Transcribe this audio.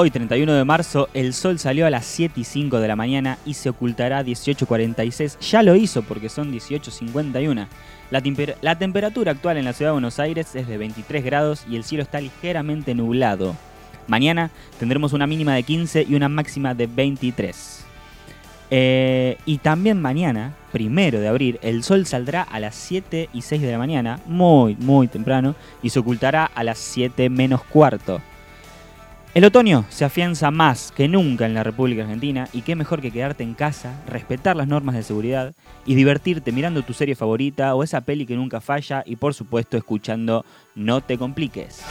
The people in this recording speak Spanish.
Hoy, 31 de marzo, el sol salió a las 7 y 5 de la mañana y se ocultará a 18.46. Ya lo hizo porque son 18.51. La, la, temperatura actual en la ciudad de Buenos Aires es de 23 grados y el cielo está ligeramente nublado. Mañana tendremos una mínima de 15 y una máxima de 23. Eh, y también mañana, primero de abril, el sol saldrá a las 7 y 6 de la mañana, muy, muy temprano, y se ocultará a las 7 menos cuarto. El otoño se afianza más que nunca en la República Argentina y qué mejor que quedarte en casa, respetar las normas de seguridad y divertirte mirando tu serie favorita o esa peli que nunca falla y por supuesto escuchando No te compliques.